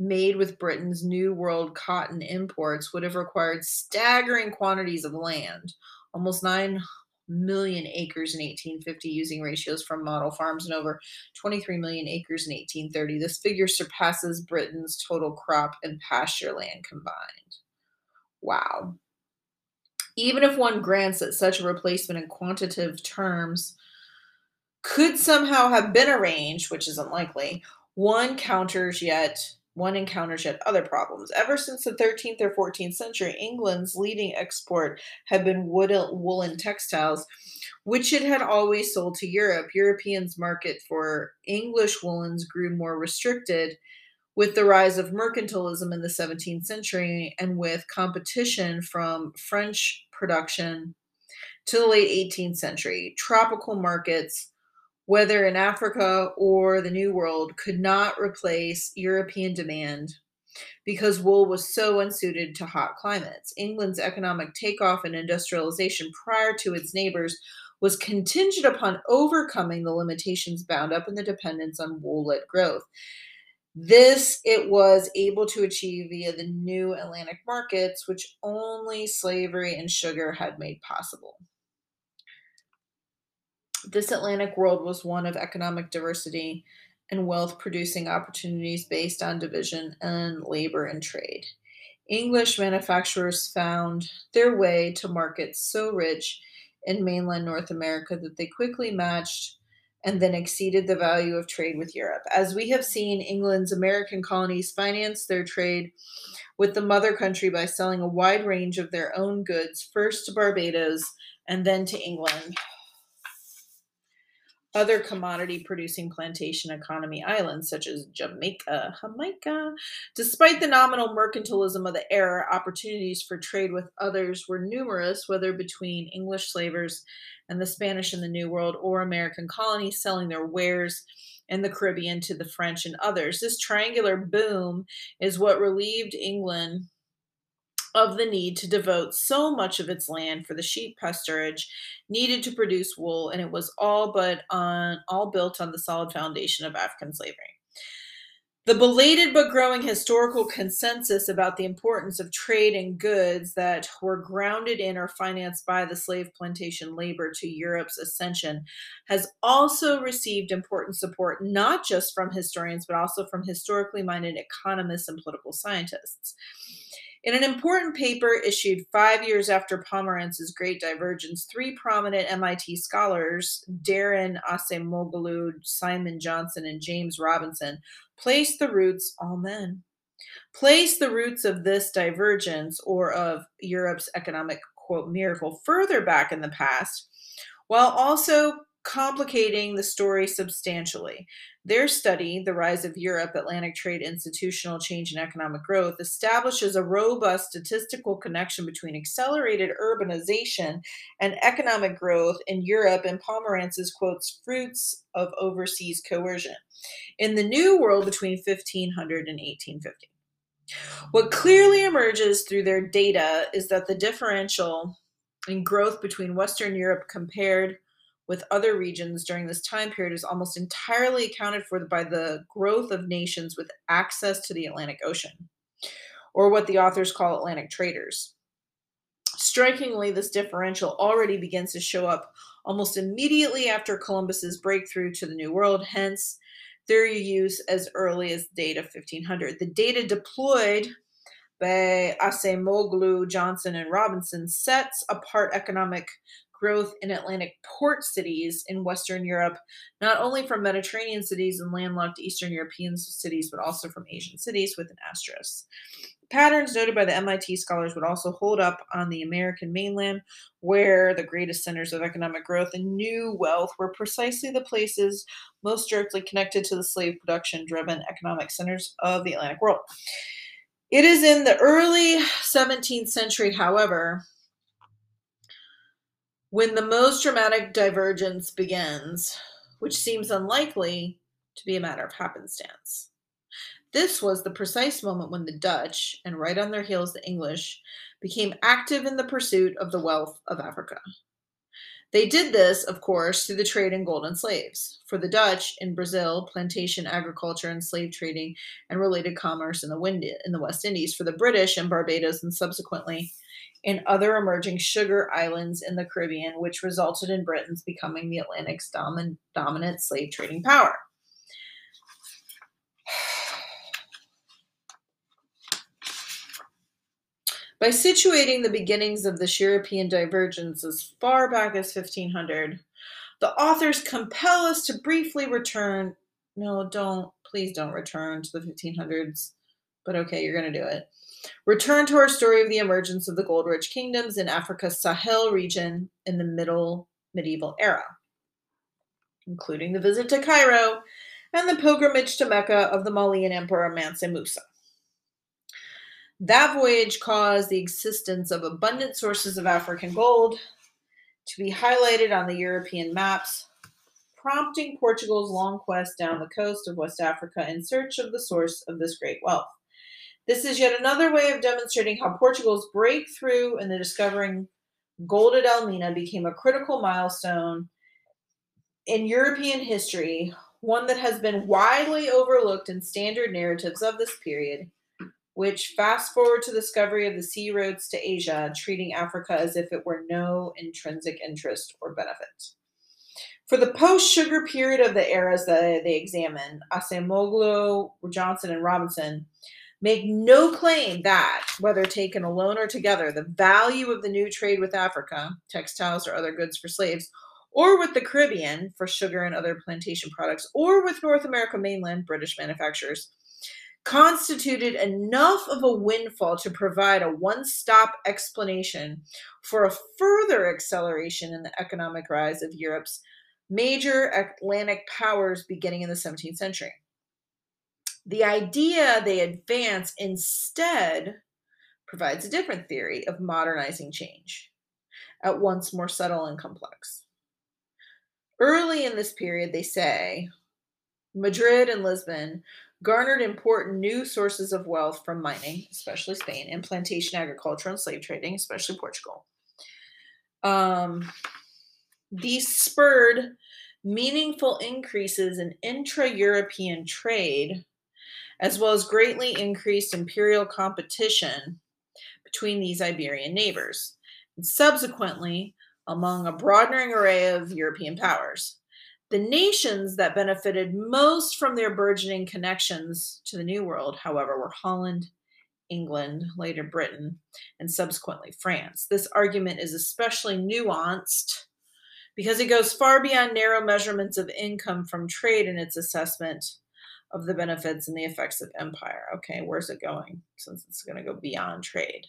made with Britain's New World cotton imports would have required staggering quantities of land, almost 9 million acres in 1850, using ratios from model farms, and over 23 million acres in 1830. This figure surpasses Britain's total crop and pasture land combined. Wow. Even if one grants that such a replacement in quantitative terms could somehow have been arranged, which is unlikely, one counters yet one encounters yet other problems. Ever since the 13th or 14th century, England's leading export had been woolen textiles, which it had always sold to Europe. Europeans' market for English woolens grew more restricted with the rise of mercantilism in the 17th century and with competition from French production to the late 18th century. Tropical markets whether in Africa or the New World, could not replace European demand because wool was so unsuited to hot climates. England's economic takeoff and industrialization prior to its neighbors was contingent upon overcoming the limitations bound up in the dependence on wool led growth. This it was able to achieve via the new Atlantic markets, which only slavery and sugar had made possible. This Atlantic world was one of economic diversity and wealth producing opportunities based on division and labor and trade. English manufacturers found their way to markets so rich in mainland North America that they quickly matched and then exceeded the value of trade with Europe. As we have seen, England's American colonies financed their trade with the mother country by selling a wide range of their own goods, first to Barbados and then to England. Other commodity producing plantation economy islands such as Jamaica, Jamaica. Despite the nominal mercantilism of the era, opportunities for trade with others were numerous, whether between English slavers and the Spanish in the New World or American colonies selling their wares in the Caribbean to the French and others. This triangular boom is what relieved England of the need to devote so much of its land for the sheep pasturage needed to produce wool, and it was all but on all built on the solid foundation of African slavery. The belated but growing historical consensus about the importance of trade and goods that were grounded in or financed by the slave plantation labor to Europe's ascension has also received important support, not just from historians, but also from historically minded economists and political scientists. In an important paper issued five years after Pomeranz's Great Divergence, three prominent MIT scholars, Daron Acemoglu, Simon Johnson, and James Robinson, placed the roots, all men, placed the roots of this divergence or of Europe's economic, quote, miracle further back in the past, while also complicating the story substantially. Their study, The Rise of Europe Atlantic Trade Institutional Change and Economic Growth, establishes a robust statistical connection between accelerated urbanization and economic growth in Europe, and Pomeranz's quotes fruits of overseas coercion in the New World between 1500 and 1850. What clearly emerges through their data is that the differential in growth between Western Europe compared with other regions during this time period is almost entirely accounted for by the growth of nations with access to the Atlantic Ocean, or what the authors call Atlantic traders. Strikingly, this differential already begins to show up almost immediately after Columbus's breakthrough to the New World, hence their use as early as data 1500. The data deployed by Acemoglu, Johnson, and Robinson sets apart economic growth in Atlantic port cities in Western Europe, not only from Mediterranean cities and landlocked Eastern European cities, but also from Asian cities with an asterisk. Patterns noted by the MIT scholars would also hold up on the American mainland, where the greatest centers of economic growth and new wealth were precisely the places most directly connected to the slave production driven economic centers of the Atlantic world. It is in the early 17th century, however, when the most dramatic divergence begins, which seems unlikely to be a matter of happenstance. This was the precise moment when the Dutch, and right on their heels the English, became active in the pursuit of the wealth of Africa. They did this, of course, through the trade in gold and slaves. For the Dutch, in Brazil, plantation agriculture and slave trading and related commerce in the, wind, in the West Indies. For the British, in Barbados and subsequently in other emerging sugar islands in the Caribbean, which resulted in Britain's becoming the Atlantic's domin- dominant slave trading power. By situating the beginnings of this European divergence as far back as 1500, the authors compel us to briefly return. No, don't, please don't return to the 1500s, but okay, you're going to do it Return to our story of the emergence of the gold rich kingdoms in Africa's Sahel region in the middle medieval era, including the visit to Cairo and the pilgrimage to Mecca of the Malian emperor Mansa Musa. That voyage caused the existence of abundant sources of African gold to be highlighted on the European maps, prompting Portugal's long quest down the coast of West Africa in search of the source of this great wealth. This is yet another way of demonstrating how Portugal's breakthrough in the discovering gold at Elmina became a critical milestone in European history, one that has been widely overlooked in standard narratives of this period, which fast forward to the discovery of the sea roads to Asia, treating Africa as if it were no intrinsic interest or benefit. For the post sugar period of the eras that they examine, Acemoglu, Johnson, and Robinson, make no claim that, whether taken alone or together, the value of the new trade with Africa, textiles or other goods for slaves, or with the Caribbean for sugar and other plantation products, or with North America mainland British manufacturers, constituted enough of a windfall to provide a one stop explanation for a further acceleration in the economic rise of Europe's major Atlantic powers beginning in the 17th century. The idea they advance instead provides a different theory of modernizing change, at once more subtle and complex. Early in this period, they say Madrid and Lisbon garnered important new sources of wealth from mining, especially Spain, and plantation agriculture and slave trading, especially Portugal. Um, these spurred meaningful increases in intra European trade, as well as greatly increased imperial competition between these Iberian neighbors, and subsequently among a broadening array of European powers. The nations that benefited most from their burgeoning connections to the New World, however, were Holland, England, later Britain, and subsequently France. This argument is especially nuanced because it goes far beyond narrow measurements of income from trade in its assessment of the benefits and the effects of empire. Okay, where's it going? Since it's going to go beyond trade.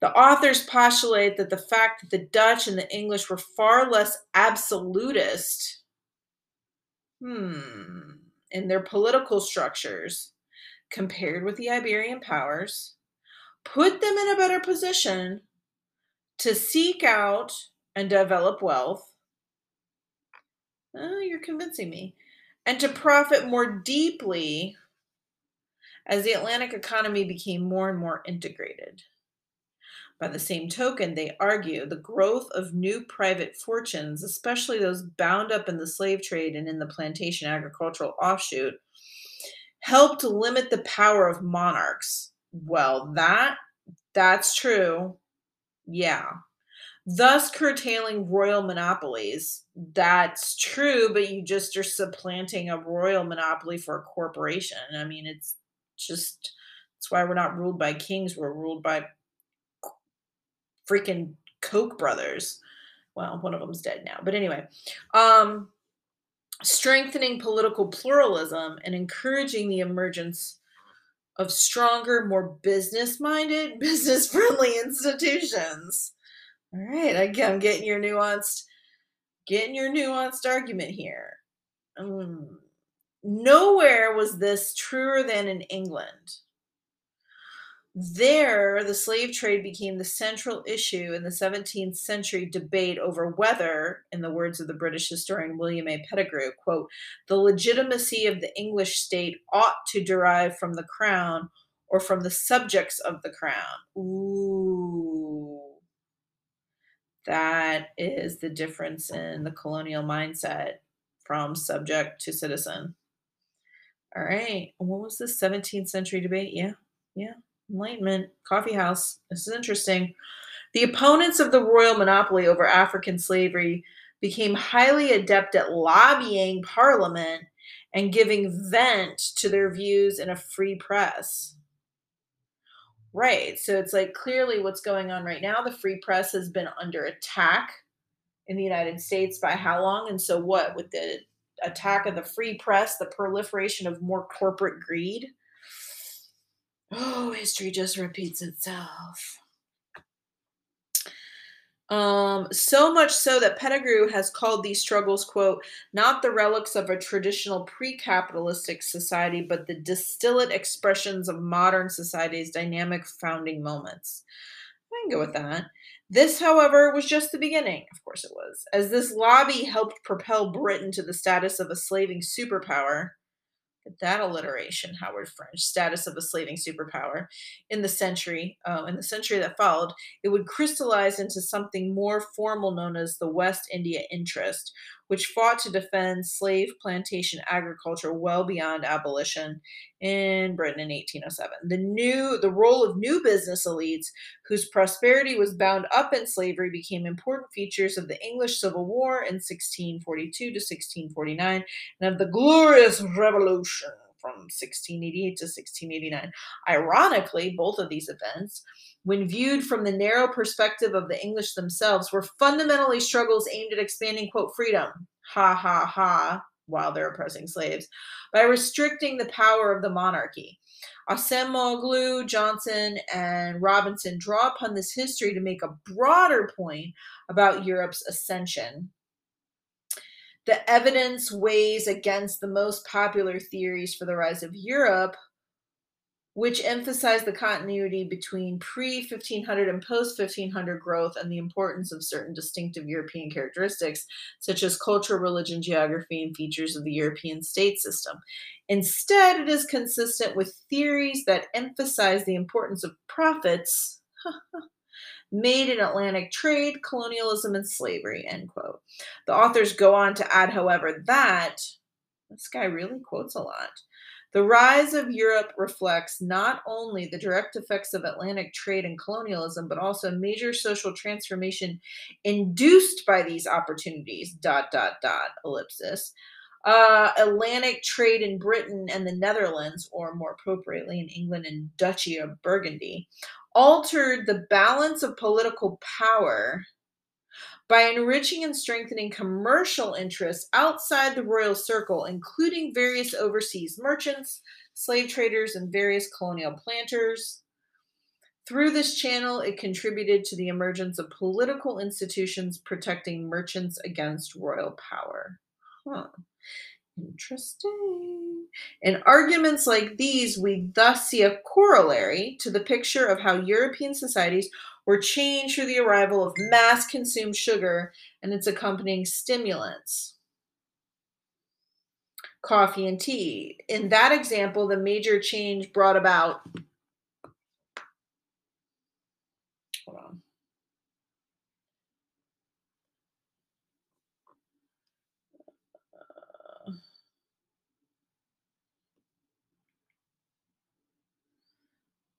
The authors postulate that the fact that the Dutch and the English were far less absolutist hmm, in their political structures compared with the Iberian powers put them in a better position to seek out and develop wealth. Oh, you're convincing me. And to profit more deeply as the Atlantic economy became more and more integrated. By the same token, they argue the growth of new private fortunes, especially those bound up in the slave trade and in the plantation agricultural offshoot, helped limit the power of monarchs. Well, that that's true. Yeah. Thus curtailing royal monopolies. That's true, but you just are supplanting a royal monopoly for a corporation. I mean, it's just that's why we're not ruled by kings, we're ruled by freaking Koch brothers. Well, one of them's dead now. But anyway, um, strengthening political pluralism and encouraging the emergence of stronger, more business minded, *laughs* business friendly institutions. All right, I'm getting your nuanced, getting your nuanced argument here. Um, nowhere was this truer than in England. There, the slave trade became the central issue in the 17th century debate over whether, in the words of the British historian William A. Pettigrew, quote, the legitimacy of the English state ought to derive from the crown or from the subjects of the crown. Ooh. That is the difference in the colonial mindset from subject to citizen. All right. What was the 17th century debate? Yeah. Yeah. Enlightenment, coffee house. This is interesting. The opponents of the royal monopoly over African slavery became highly adept at lobbying Parliament and giving vent to their views in a free press. Right. So it's like clearly what's going on right now. The free press has been under attack in the United States by how long? And so, what with the attack of the free press, the proliferation of more corporate greed? Oh, history just repeats itself. Um, so much so that Pettigrew has called these struggles, quote, not the relics of a traditional pre capitalistic society, but the distillate expressions of modern society's dynamic founding moments. I can go with that. This, however, was just the beginning. Of course it was. As this lobby helped propel Britain to the status of a slaving superpower, that alliteration, Howard French, status of a slaving superpower in the century, uh, in the century that followed, it would crystallize into something more formal known as the West India Interest, which fought to defend slave plantation agriculture well beyond abolition in Britain in 1807. The new the role of new business elites whose prosperity was bound up in slavery became important features of the English Civil War in 1642 to 1649 and of the glorious revolution from 1688 to 1689. Ironically, both of these events when viewed from the narrow perspective of the English themselves, were fundamentally struggles aimed at expanding, quote, freedom, ha ha ha, while they're oppressing slaves, by restricting the power of the monarchy. Acemoglu, Johnson, and Robinson draw upon this history to make a broader point about Europe's ascension. The evidence weighs against the most popular theories for the rise of Europe, which emphasize the continuity between pre 1500 and post 1500 growth and the importance of certain distinctive European characteristics, such as culture, religion, geography, and features of the European state system. Instead, it is consistent with theories that emphasize the importance of profits. *laughs* made in Atlantic trade, colonialism, and slavery, end quote. The authors go on to add, however, that this guy really quotes a lot. The rise of Europe reflects not only the direct effects of Atlantic trade and colonialism, but also major social transformation induced by these opportunities. Dot dot dot ellipsis. Uh, Atlantic trade in Britain and the Netherlands, or more appropriately in England and Duchy of Burgundy, altered the balance of political power by enriching and strengthening commercial interests outside the royal circle, including various overseas merchants, slave traders, and various colonial planters. Through this channel, it contributed to the emergence of political institutions protecting merchants against royal power. Huh. Interesting. In arguments like these, we thus see a corollary to the picture of how European societies were changed through the arrival of mass consumed sugar and its accompanying stimulants coffee and tea. In that example, the major change brought about. Hold on.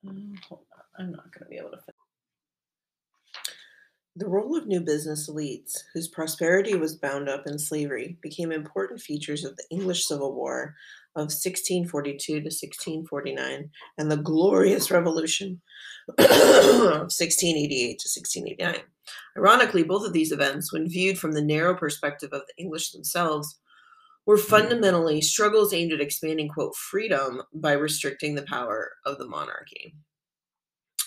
Mm, on. I'm not going to be able to. The role of new business elites, whose prosperity was bound up in slavery, became important features of the English Civil War of 1642 to 1649 and the Glorious Revolution of 1688 to 1689. Ironically, both of these events, when viewed from the narrow perspective of the English themselves, were fundamentally struggles aimed at expanding, quote, freedom by restricting the power of the monarchy.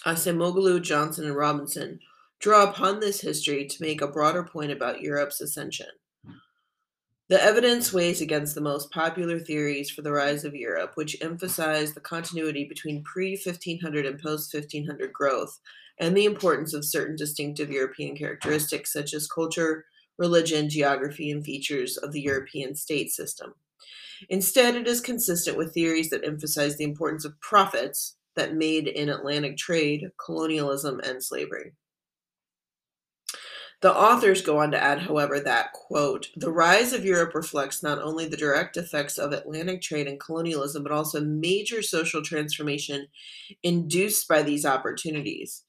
Acemoglu, Johnson, and Robinson draw upon this history to make a broader point about Europe's ascension. The evidence weighs against the most popular theories for the rise of Europe, which emphasize the continuity between pre 1500 and post 1500 growth and the importance of certain distinctive European characteristics such as culture, religion, geography, and features of the European state system. Instead, it is consistent with theories that emphasize the importance of profits that made in Atlantic trade, colonialism, and slavery. The authors go on to add, however, that, quote, the rise of Europe reflects not only the direct effects of Atlantic trade and colonialism, but also major social transformation induced by these opportunities.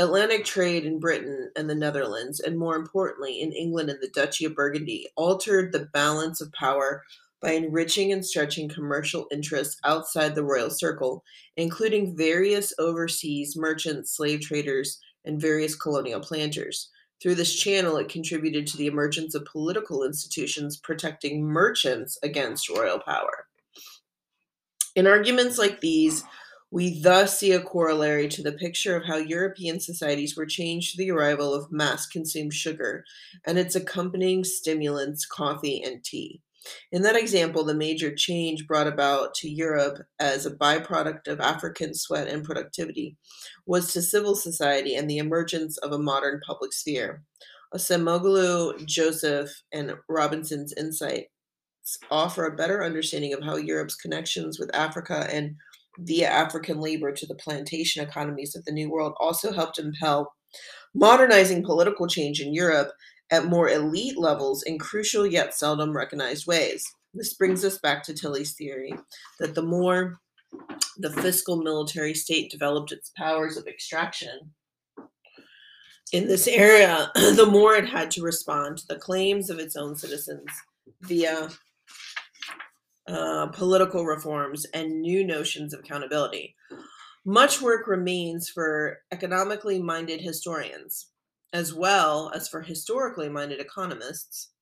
Atlantic trade in Britain and the Netherlands, and more importantly, in England and the Duchy of Burgundy, altered the balance of power by enriching and stretching commercial interests outside the royal circle, including various overseas merchants, slave traders, and various colonial planters. Through this channel, it contributed to the emergence of political institutions protecting merchants against royal power. In arguments like these, we thus see a corollary to the picture of how European societies were changed to the arrival of mass consumed sugar and its accompanying stimulants, coffee, and tea. In that example, the major change brought about to Europe as a byproduct of African sweat and productivity was to civil society and the emergence of a modern public sphere. Acemoglu, Joseph, and Robinson's insights offer a better understanding of how Europe's connections with Africa and via African labor to the plantation economies of the New World also helped impel modernizing political change in Europe at more elite levels in crucial yet seldom recognized ways. This brings us back to Tilly's theory that the more the fiscal military state developed its powers of extraction in this area, *clears throat* the more it had to respond to the claims of its own citizens via uh, political reforms and new notions of accountability. Much work remains for economically minded historians, as well as for historically minded economists,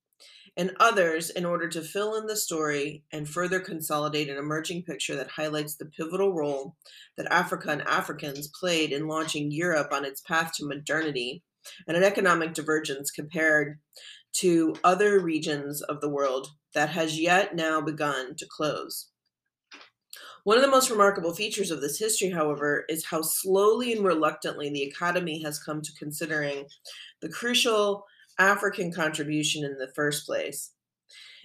and others in order to fill in the story and further consolidate an emerging picture that highlights the pivotal role that Africa and Africans played in launching Europe on its path to modernity and an economic divergence compared to other regions of the world that has yet now begun to close. One of the most remarkable features of this history, however, is how slowly and reluctantly the Academy has come to considering the crucial African contribution in the first place.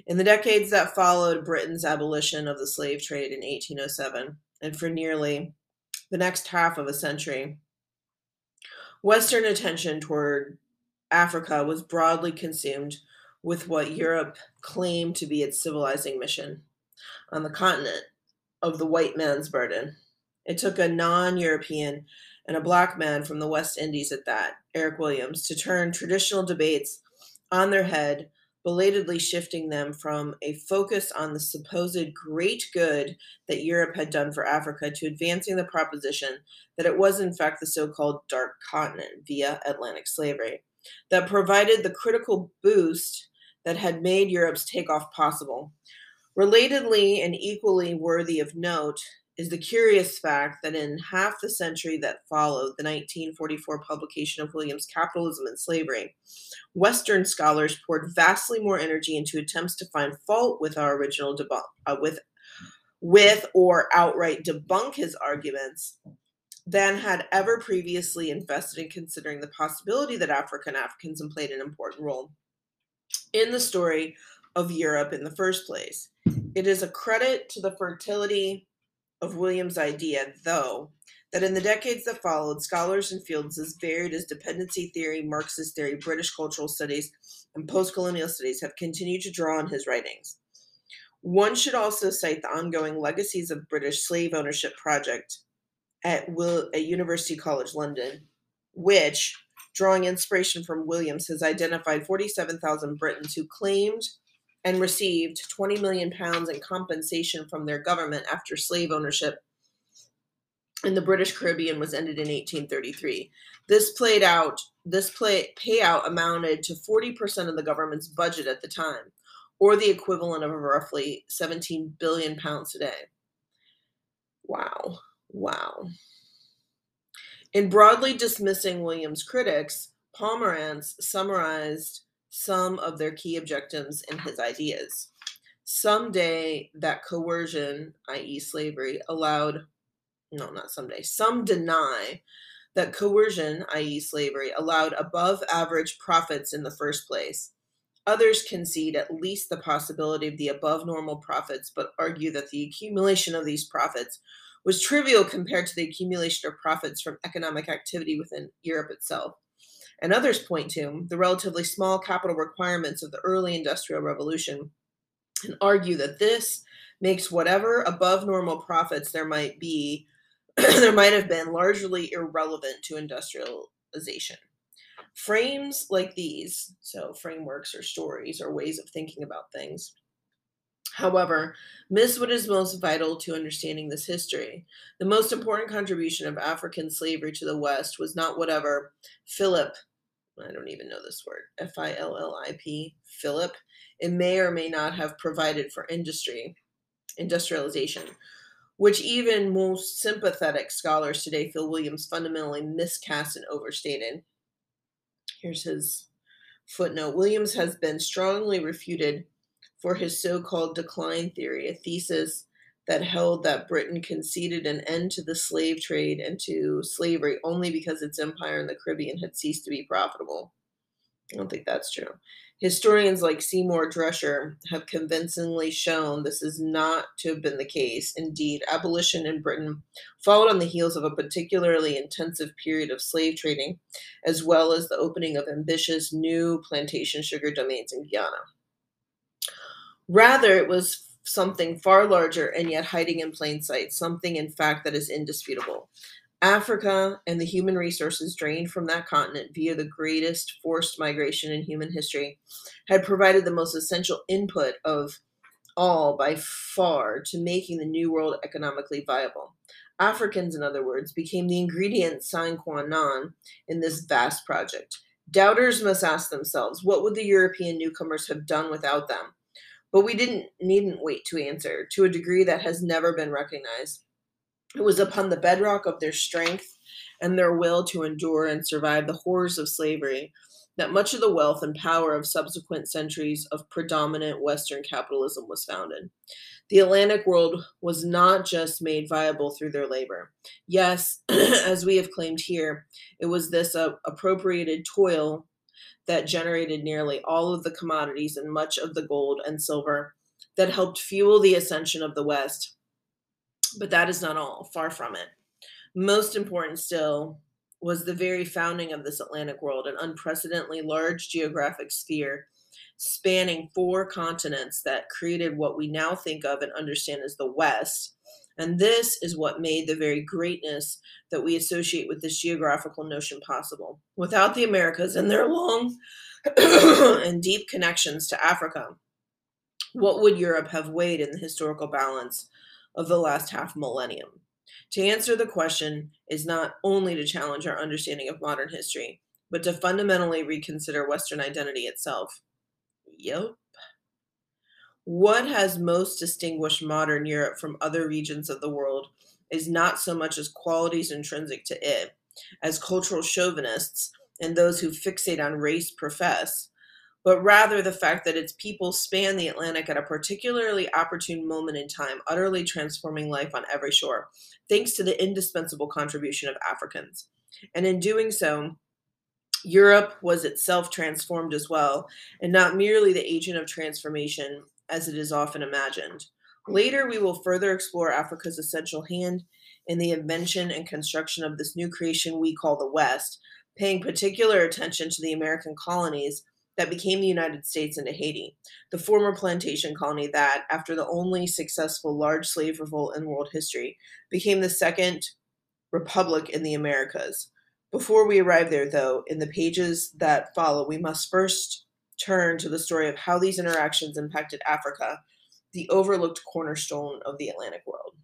In the decades that followed Britain's abolition of the slave trade in 1807, and for nearly the next half of a century, Western attention toward Africa was broadly consumed with what Europe claimed to be its civilizing mission on the continent of the white man's burden. It took a non European and a black man from the West Indies at that, Eric Williams, to turn traditional debates on their head, belatedly shifting them from a focus on the supposed great good that Europe had done for Africa to advancing the proposition that it was, in fact, the so called dark continent via Atlantic slavery that provided the critical boost that had made Europe's takeoff possible. Relatedly and equally worthy of note is the curious fact that in half the century that followed the 1944 publication of Williams' Capitalism and Slavery, Western scholars poured vastly more energy into attempts to find fault with our original debunk, uh, with, with or outright debunk his arguments than had ever previously invested in considering the possibility that African Africans played an important role in the story of Europe in the first place. It is a credit to the fertility of Williams' idea, though, that in the decades that followed, scholars in fields as varied as dependency theory, Marxist theory, British cultural studies, and postcolonial studies have continued to draw on his writings. One should also cite the ongoing legacies of British slave ownership project at, Will, at University College London, which, drawing inspiration from Williams, has identified 47,000 Britons who claimed and received 20 million pounds in compensation from their government after slave ownership in the British Caribbean was ended in 1833. This played out this play, payout amounted to 40% of the government's budget at the time, or the equivalent of roughly 17 billion pounds today. Wow. Wow. In broadly dismissing Williams' critics, Pomeranz summarized some of their key objectives in his ideas. Someday, that coercion, i.e., slavery, allowed, no, not someday, some deny that coercion, i.e., slavery, allowed above average profits in the first place. Others concede at least the possibility of the above normal profits, but argue that the accumulation of these profits was trivial compared to the accumulation of profits from economic activity within Europe itself and others point to the relatively small capital requirements of the early Industrial Revolution and argue that this makes whatever above normal profits there might be, *clears throat* there might have been largely irrelevant to industrialization. Frames like these, so frameworks or stories or ways of thinking about things, however, miss what is most vital to understanding this history. The most important contribution of African slavery to the West was not whatever fillip, I don't even know this word, F I L L I P, fillip, it may or may not have provided for industry, industrialization, which even most sympathetic scholars today feel Williams fundamentally miscast and overstated. Here's his footnote Williams has been strongly refuted for his so called decline theory, a thesis that held that Britain conceded an end to the slave trade and to slavery only because its empire in the Caribbean had ceased to be profitable. I don't think that's true. Historians like Seymour Drescher have convincingly shown this is not to have been the case. Indeed, abolition in Britain followed on the heels of a particularly intensive period of slave trading, as well as the opening of ambitious new plantation sugar domains in Guyana. Rather, it was something far larger and yet hiding in plain sight, something, in fact, that is indisputable. Africa and the human resources drained from that continent via the greatest forced migration in human history had provided the most essential input of all by far to making the New World economically viable. Africans, in other words, became the ingredient sine qua non in this vast project. Doubters must ask themselves what would the European newcomers have done without them? But we didn't needn't wait to answer to a degree that has never been recognized. It was upon the bedrock of their strength and their will to endure and survive the horrors of slavery that much of the wealth and power of subsequent centuries of predominant Western capitalism was founded. The Atlantic world was not just made viable through their labor. Yes, *clears throat* as we have claimed here, it was this uh, appropriated toil that generated nearly all of the commodities and much of the gold and silver that helped fuel the ascension of the West. But that is not all, far from it. Most important still was the very founding of this Atlantic world, an unprecedentedly large geographic sphere spanning four continents that created what we now think of and understand as the West. And this is what made the very greatness that we associate with this geographical notion possible. Without the Americas and their long *coughs* and deep connections to Africa, what would Europe have weighed in the historical balance of the last half millennium? To answer the question is not only to challenge our understanding of modern history, but to fundamentally reconsider Western identity itself. Yep. What has most distinguished modern Europe from other regions of the world is not so much as qualities intrinsic to it, as cultural chauvinists and those who fixate on race profess, but rather the fact that its people span the Atlantic at a particularly opportune moment in time, utterly transforming life on every shore, thanks to the indispensable contribution of Africans. And in doing so, Europe was itself transformed as well, and not merely the agent of transformation as it is often imagined. Hmm. Later, we will further explore Africa's essential hand in the invention and construction of this new creation we call the West, paying particular attention to the American colonies that became the United States into Haiti, the former plantation colony that, after the only successful large slave revolt in world history, became the second republic in the Americas. Before we arrive there, though, in the pages that follow, we must first turn to the story of how these interactions impacted Africa, the overlooked cornerstone of the Atlantic world.